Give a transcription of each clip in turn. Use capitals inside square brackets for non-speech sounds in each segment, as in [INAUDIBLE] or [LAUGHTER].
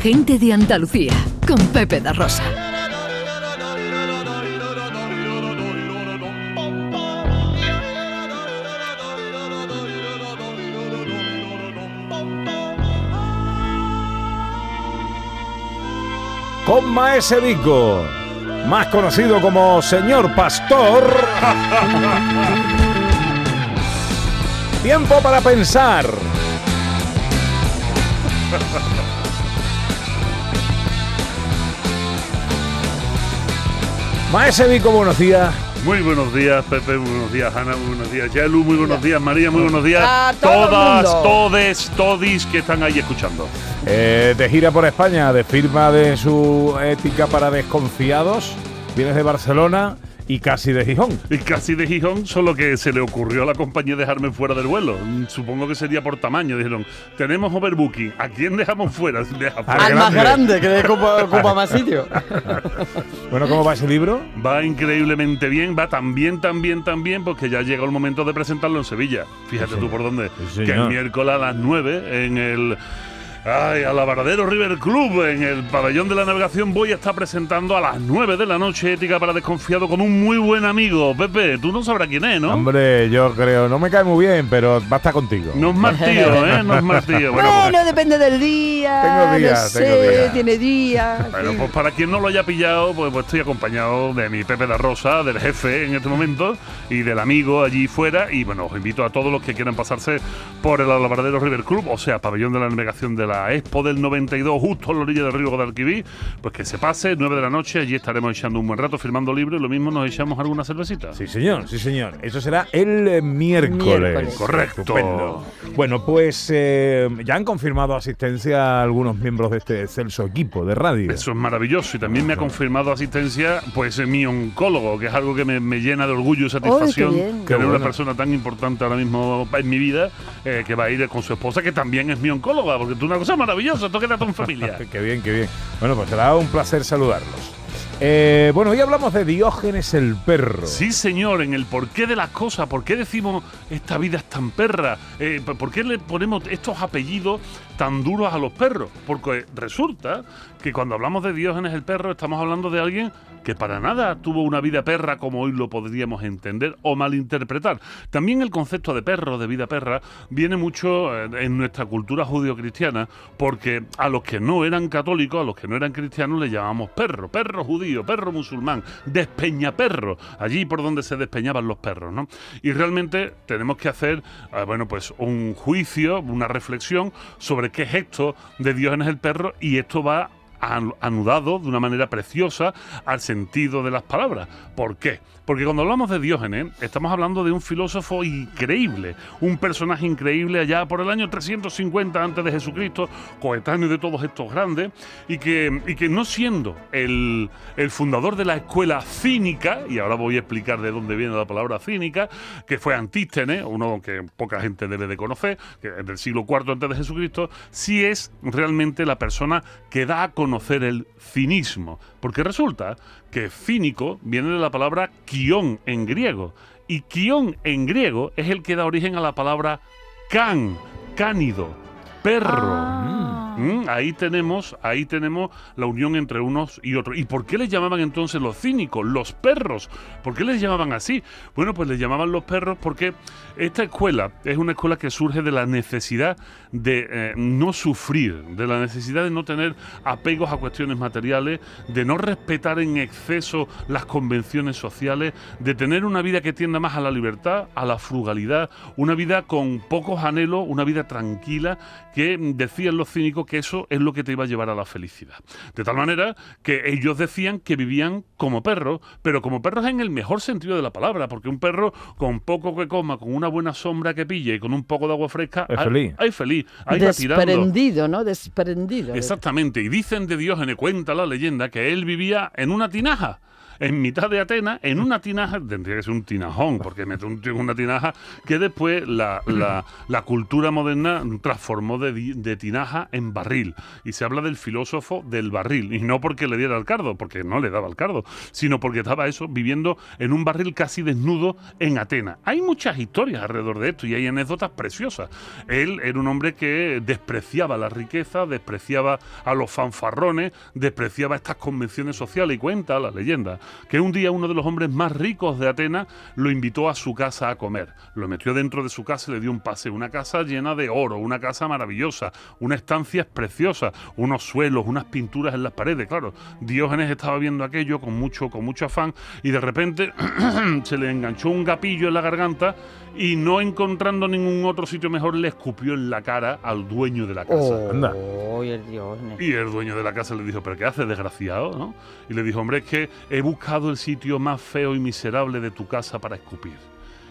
Gente de Andalucía, con Pepe da Rosa. Con Maese Vico, más conocido como Señor Pastor. [LAUGHS] Tiempo para pensar. Maese Vico, buenos días. Muy buenos días, Pepe, muy buenos días, Ana, muy buenos días, Yalu, muy buenos días, María, muy buenos días. A todo Todas, mundo. todes, todis que están ahí escuchando. Eh, de gira por España, de firma de su ética para desconfiados. Vienes de Barcelona y casi de Gijón. Y casi de Gijón, solo que se le ocurrió a la compañía dejarme fuera del vuelo. Mm, Supongo que sería por tamaño. Dijeron, tenemos overbooking, ¿a quién dejamos fuera? [LAUGHS] Deja fuera. Al más grande. que ocupa, [LAUGHS] ocupa más sitio. [LAUGHS] Bueno, ¿cómo va ese libro? Va increíblemente bien, va tan bien, tan bien, tan bien, porque ya llegó el momento de presentarlo en Sevilla. Fíjate Sí, tú por dónde. Sí, que el miércoles a las 9 en el. Ay, Alabardero River Club, en el pabellón de la navegación, voy a estar presentando a las 9 de la noche Ética para Desconfiado con un muy buen amigo. Pepe, tú no sabrás quién es, ¿no? Hombre, yo creo, no me cae muy bien, pero va a estar contigo. No es martillo, ¿eh? No es martillo. [LAUGHS] Bueno, Bueno, pues, depende del día. Tengo días, no sé, tengo días. tiene días. [LAUGHS] bueno, pues para quien no lo haya pillado, pues, pues estoy acompañado de mi Pepe da Rosa, del jefe en este momento, y del amigo allí fuera. Y bueno, os invito a todos los que quieran pasarse por el Alabardero River Club, o sea, pabellón de la navegación de la Expo del 92, justo a la orilla del río Guadalquivir, pues que se pase, 9 de la noche, allí estaremos echando un buen rato firmando libros y lo mismo nos echamos alguna cervecita. Sí, señor, sí, señor. Eso será el eh, miércoles. Miércoles. Correcto. Estupendo. Bueno, pues eh, ya han confirmado asistencia algunos miembros de este excelso equipo de radio. Eso es maravilloso y también me ha confirmado asistencia pues eh, mi oncólogo, que es algo que me, me llena de orgullo y satisfacción bien. tener Qué una bueno. persona tan importante ahora mismo en mi vida eh, que va a ir con su esposa, que también es mi oncóloga, porque tú una cosa maravillosa, esto queda todo en familia. [LAUGHS] qué bien, qué bien. Bueno, pues será un placer saludarlos. Eh, bueno, hoy hablamos de Diógenes el perro. Sí, señor, en el porqué de las cosas, por qué decimos esta vida es tan perra, Eh, por qué le ponemos estos apellidos tan duros a los perros. Porque resulta que cuando hablamos de Diógenes el perro, estamos hablando de alguien que para nada tuvo una vida perra como hoy lo podríamos entender o malinterpretar. También el concepto de perro, de vida perra, viene mucho eh, en nuestra cultura judio-cristiana, porque a los que no eran católicos, a los que no eran cristianos, le llamamos perro, perro judío, perro musulmán, despeñaperro, allí por donde se despeñaban los perros, ¿no? Y realmente tenemos que hacer, eh, bueno, pues un juicio, una reflexión sobre qué es esto de Diógenes el perro y esto va anudado de una manera preciosa al sentido de las palabras. ¿Por qué? Porque cuando hablamos de Diógenes, estamos hablando de un filósofo increíble, un personaje increíble allá por el año 350 antes de Jesucristo, coetáneo de todos estos grandes, y que, y que no siendo el, el fundador de la escuela cínica, y ahora voy a explicar de dónde viene la palabra cínica, que fue Antístenes, uno que poca gente debe de conocer, que es del siglo IV antes de Jesucristo, sí es realmente la persona que da a conocer el cinismo. Porque resulta que cínico viene de la palabra kion en griego. Y kion en griego es el que da origen a la palabra can, cánido, perro. Ah. Mm, ahí tenemos, ahí tenemos la unión entre unos y otros. ¿Y por qué les llamaban entonces los cínicos, los perros? ¿Por qué les llamaban así? Bueno, pues les llamaban los perros porque esta escuela es una escuela que surge de la necesidad de eh, no sufrir, de la necesidad de no tener apegos a cuestiones materiales, de no respetar en exceso las convenciones sociales, de tener una vida que tienda más a la libertad, a la frugalidad, una vida con pocos anhelos, una vida tranquila, que mm, decían los cínicos que eso es lo que te iba a llevar a la felicidad. De tal manera que ellos decían que vivían como perros, pero como perros en el mejor sentido de la palabra, porque un perro con poco que coma, con una buena sombra que pille y con un poco de agua fresca, Es hay- feliz. hay feliz, tirando. Desprendido, ¿no? Desprendido. Exactamente, y dicen de Diógenes, cuenta la leyenda, que él vivía en una tinaja. En mitad de Atenas, en una tinaja, tendría que ser un tinajón, porque mete un tío en una tinaja que después la, la- cultura moderna transformó de, de tinaja en barril. Y se habla del filósofo del barril. Y no porque le diera el cardo, porque no le daba el cardo, sino porque estaba eso, viviendo en un barril casi desnudo en Atenas. Hay muchas historias alrededor de esto y hay anécdotas preciosas. Él era un hombre que despreciaba la riqueza, despreciaba a los fanfarrones, despreciaba estas convenciones sociales y cuenta la leyenda que un día uno de los hombres más ricos de Atenas lo invitó a su casa a comer. Lo metió dentro de su casa y le dio un pase. Una casa llena de oro, una casa maravillosa, una estancia preciosa, unos suelos, unas pinturas en las paredes. Claro, Diógenes estaba viendo aquello con mucho, con mucho afán y de repente [CLEARS THROAT] se le enganchó un gapillo en la garganta y no encontrando ningún otro sitio mejor le escupió en la cara al dueño de la casa. Anda. Oh. Y el dueño de la casa le dijo, ¿pero qué haces, desgraciado? ¿no? Y le dijo, hombre, es que he buscado el sitio más feo y miserable de tu casa para escupir.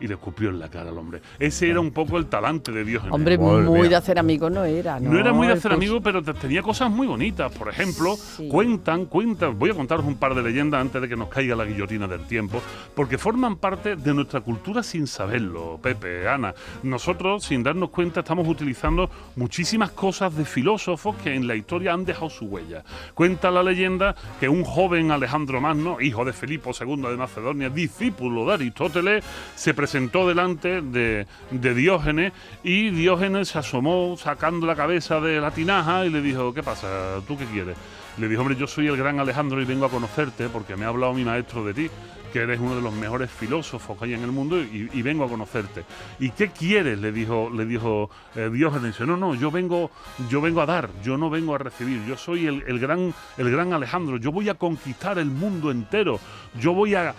Y le escupió en la cara al hombre. Ese era un poco el talante de Dios. Hombre, Madre muy mía. de hacer amigo no era, ¿no? No era muy de hacer Pues- amigos, pero te- tenía cosas muy bonitas. Por ejemplo, Sí. cuentan, cuentan. Voy a contaros un par de leyendas antes de que nos caiga la guillotina del tiempo, porque forman parte de nuestra cultura sin saberlo, Pepe, Ana. Nosotros, sin darnos cuenta, estamos utilizando muchísimas cosas de filósofos que en la historia han dejado su huella. Cuenta la leyenda que un joven Alejandro Magno, hijo de Filipo II de Macedonia, discípulo de Aristóteles, se presentó delante de, de Diógenes y Diógenes se asomó sacando la cabeza de la tinaja y le dijo, ¿qué pasa? ¿Tú qué quieres? Le dijo, hombre, yo soy el gran Alejandro y vengo a conocerte porque me ha hablado mi maestro de ti, que eres uno de los mejores filósofos que hay en el mundo y, vengo a conocerte. ¿Y qué quieres? Le dijo, le dijo eh, Diógenes. No, no, yo vengo, yo vengo a dar, yo no vengo a recibir. Yo soy el, gran, el gran Alejandro. Yo voy a conquistar el mundo entero. Yo voy a,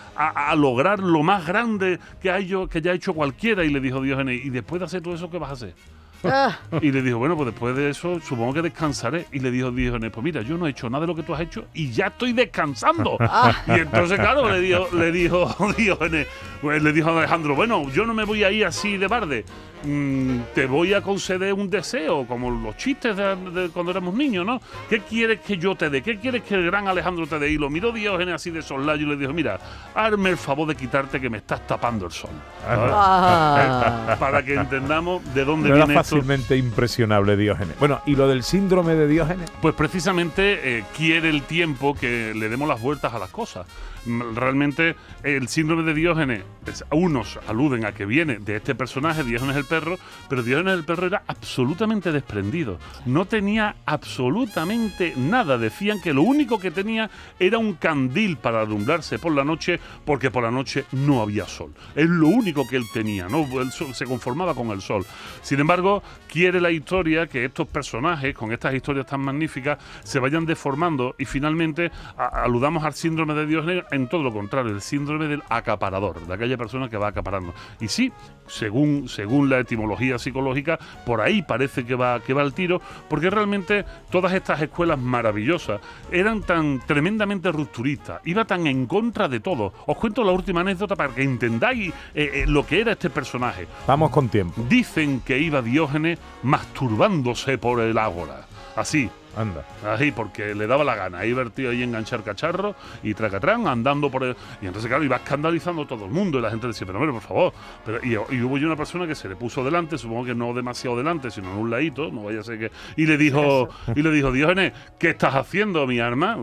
lograr lo más grande que, hay yo, que ya ha hecho cualquiera. Y le dijo Diógenes, ¿y después de hacer todo eso qué vas a hacer? Ah, [LAUGHS] Y le dijo, bueno, pues después de eso supongo que descansaré. Y le dijo Diógenes, pues mira, yo no he hecho nada de lo que tú has hecho y ya estoy descansando. [LAUGHS] y entonces, claro, le dijo, le dijo [LAUGHS] Diógenes, pues le dijo a Alejandro, bueno, yo no me voy a ir así de barde. Mm, te voy a conceder un deseo, como los chistes de, de cuando éramos niños, ¿no? ¿Qué quieres que yo te dé? ¿Qué quieres que el gran Alejandro te dé? Y lo miró Diógenes así de soslayo y le dijo, mira, hazme el favor de quitarte que me estás tapando el sol. ¿sabes? ah. [LAUGHS] Para que entendamos de dónde No era viene esto. fácilmente impresionable Diógenes. Bueno, ¿y lo del síndrome de Diógenes? Pues precisamente eh, quiere el tiempo que le demos las vueltas a las cosas. Mm, Realmente el síndrome de Diógenes, es- unos aluden a que viene de este personaje, Diógenes el perro, pero Diógenes el perro era absolutamente desprendido. No tenía absolutamente nada. Decían que lo único que tenía era un candil para alumbrarse por la noche, porque por la noche no había sol. Es lo único que él tenía, ¿no? Se conformaba con el sol. Sin embargo, quiere la historia que estos personajes, con estas historias tan magníficas, se vayan deformando y finalmente aludamos al síndrome de Diógenes en todo lo contrario, el síndrome del acaparador, de aquella persona que va acaparando. Y sí, según, según la etimología psicológica, por ahí parece que va, que va el tiro, porque realmente todas estas escuelas maravillosas eran tan tremendamente rupturistas, iba tan en contra de todo. Os cuento la última anécdota para que entendáis eh, eh, lo que era este personaje. Vamos con tiempo. Dicen que iba Diógenes masturbándose por el ágora. Así, Anda. Ahí, porque le daba la gana. Ahí vertido ahí enganchar cacharro y tracatrán andando por el. Y entonces, claro, iba escandalizando a todo el mundo. Y la gente decía, pero hombre, por favor. Pero, y, y hubo yo una persona que se le puso delante, supongo que no demasiado delante, sino en un ladito, no vaya a ser que. Y le dijo, y le dijo, Diógenes, ¿qué estás haciendo, mi arma?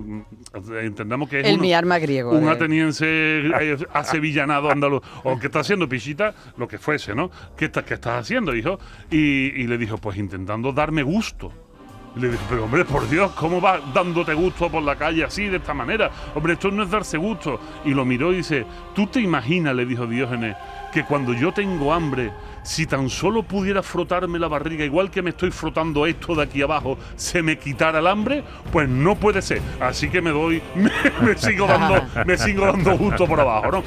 Entendamos que es El uno- mi arma griego. un eh. ateniense eh, asevillanado andaluz, o que está haciendo pichita, lo que fuese, ¿no? ¿Qué, estás- qué estás haciendo, hijo? Y, y le dijo, pues intentando darme gusto. Y le dije, pero hombre, por Dios, ¿cómo vas dándote gusto por la calle así, de esta manera? Hombre, esto no es darse gusto. Y lo miró y dice, ¿tú te imaginas, le dijo Diógenes, que cuando yo tengo hambre, si tan solo pudiera frotarme la barriga, igual que me estoy frotando esto de aquí abajo, se me quitara el hambre? Pues no puede ser. Así que me doy, [LAUGHS] me, sigo dando, me sigo dando gusto por abajo, ¿no?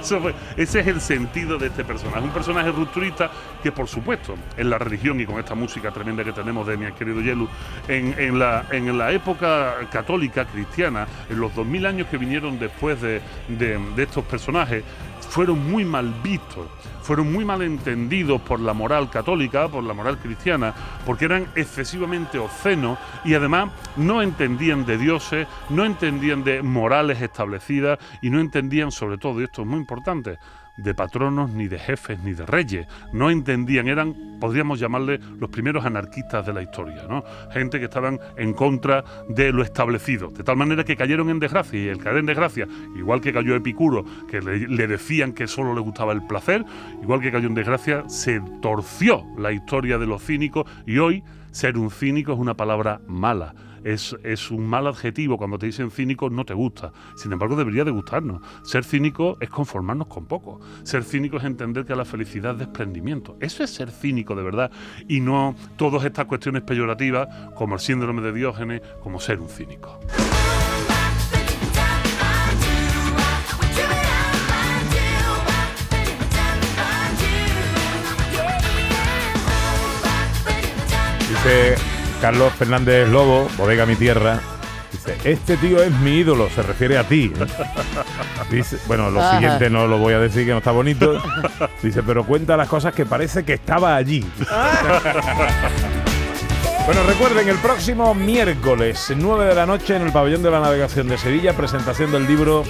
[LAUGHS] Ese es el sentido de este personaje. Un personaje rupturista que, por supuesto, en la religión y con esta música tremenda que tenemos de mi querido Yelu, en, la, época católica cristiana, en los 2000 años que vinieron después de, de- de estos personajes, fueron muy mal vistos, fueron muy mal entendidos por la moral católica, por la moral cristiana, porque eran excesivamente obscenos y además no entendían de dioses, no entendían de morales establecidas y no entendían sobre todo, y esto es muy importante, de patronos, ni de jefes, ni de reyes. No entendían, eran, podríamos llamarle, los primeros anarquistas de la historia, ¿no? Gente que estaban en contra de lo establecido, de tal manera que cayeron en desgracia, y el caer en desgracia, igual que cayó Epicuro, que le, le decían que solo le gustaba el placer, igual que cayó en desgracia, se torció la historia de los cínicos, y hoy ser un cínico es una palabra mala es, es, un mal adjetivo. Cuando te dicen cínico no te gusta. Sin embargo, debería de gustarnos. Ser cínico es conformarnos con poco. Ser cínico es entender que la felicidad es desprendimiento. Eso es ser cínico de verdad. Y no todas estas cuestiones peyorativas como el síndrome de Diógenes, como ser un cínico. Dice Carlos Fernández Lobo, Bodega Mi Tierra, dice, este tío es mi ídolo, se refiere a ti. [LAUGHS] Dice, bueno, lo Ajá. siguiente no lo voy a decir que no está bonito. Dice, pero cuenta las cosas que parece que estaba allí. [LAUGHS] Bueno, recuerden, el próximo miércoles, 9 de la noche, en el Pabellón de la Navegación de Sevilla, presentación del libro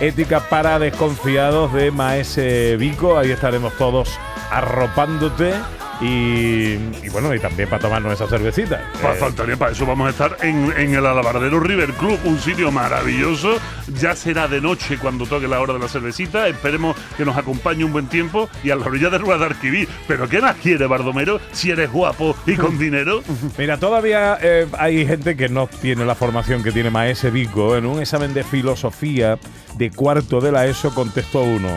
Ética para Desconfiados de Maese Vico. Ahí estaremos todos arropándote y, y bueno, y también para tomarnos esa cervecita. Fa- Eh, Faltaría para eso vamos a estar en, en el Alabardero River Club, un sitio maravilloso. Ya será de noche cuando toque la hora de la cervecita. Esperemos que nos acompañe un buen tiempo y a la orilla de Guadalquivir. Pero ¿qué más quiere, Bardomero, si eres guapo y con dinero? [LAUGHS] Mira, todavía eh, hay gente que no tiene la formación que tiene Maese Vico. En un examen de filosofía de cuarto de la ESO contestó uno.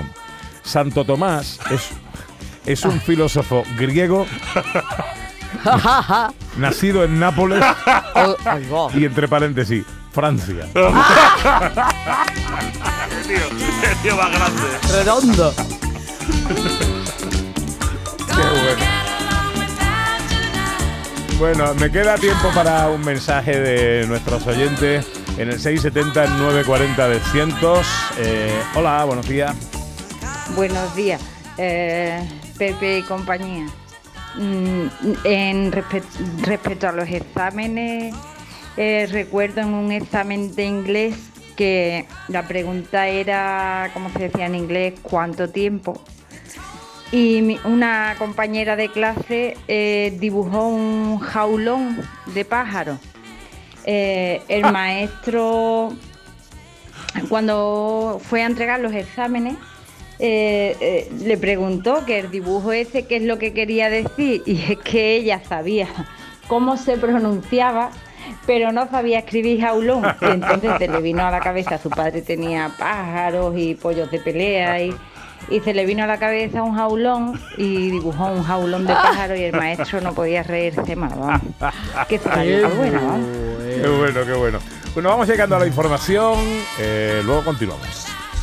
Santo Tomás es, es un filósofo griego [LAUGHS] nacido en Nápoles Oh, va. y entre paréntesis, Francia. ¡Qué tío, qué tío más grande! Redondo. Qué bueno. Bueno, me queda tiempo para un mensaje de nuestros oyentes en el 670-940 de cientos. Eh, hola, buenos días. Buenos días, eh, Pepe y compañía. Mm, En respe- respecto a los exámenes, eh, recuerdo en un examen de inglés que la pregunta era, como se decía en inglés, ¿cuánto tiempo? Y mi- una compañera de clase eh, dibujó un jaulón de pájaro. Eh, el maestro cuando fue a entregar los exámenes, eh, eh, le preguntó que el dibujo ese qué es lo que quería decir y es que ella sabía cómo se pronunciaba, pero no sabía escribir jaulón. Y entonces se le vino a la cabeza, su padre tenía pájaros y pollos de pelea y, y se le vino a la cabeza un jaulón y dibujó un jaulón de pájaro y el maestro no podía reírse más. Se la buena, vamos. Qué bueno, qué bueno. Bueno, vamos llegando a la información. eh, luego continuamos.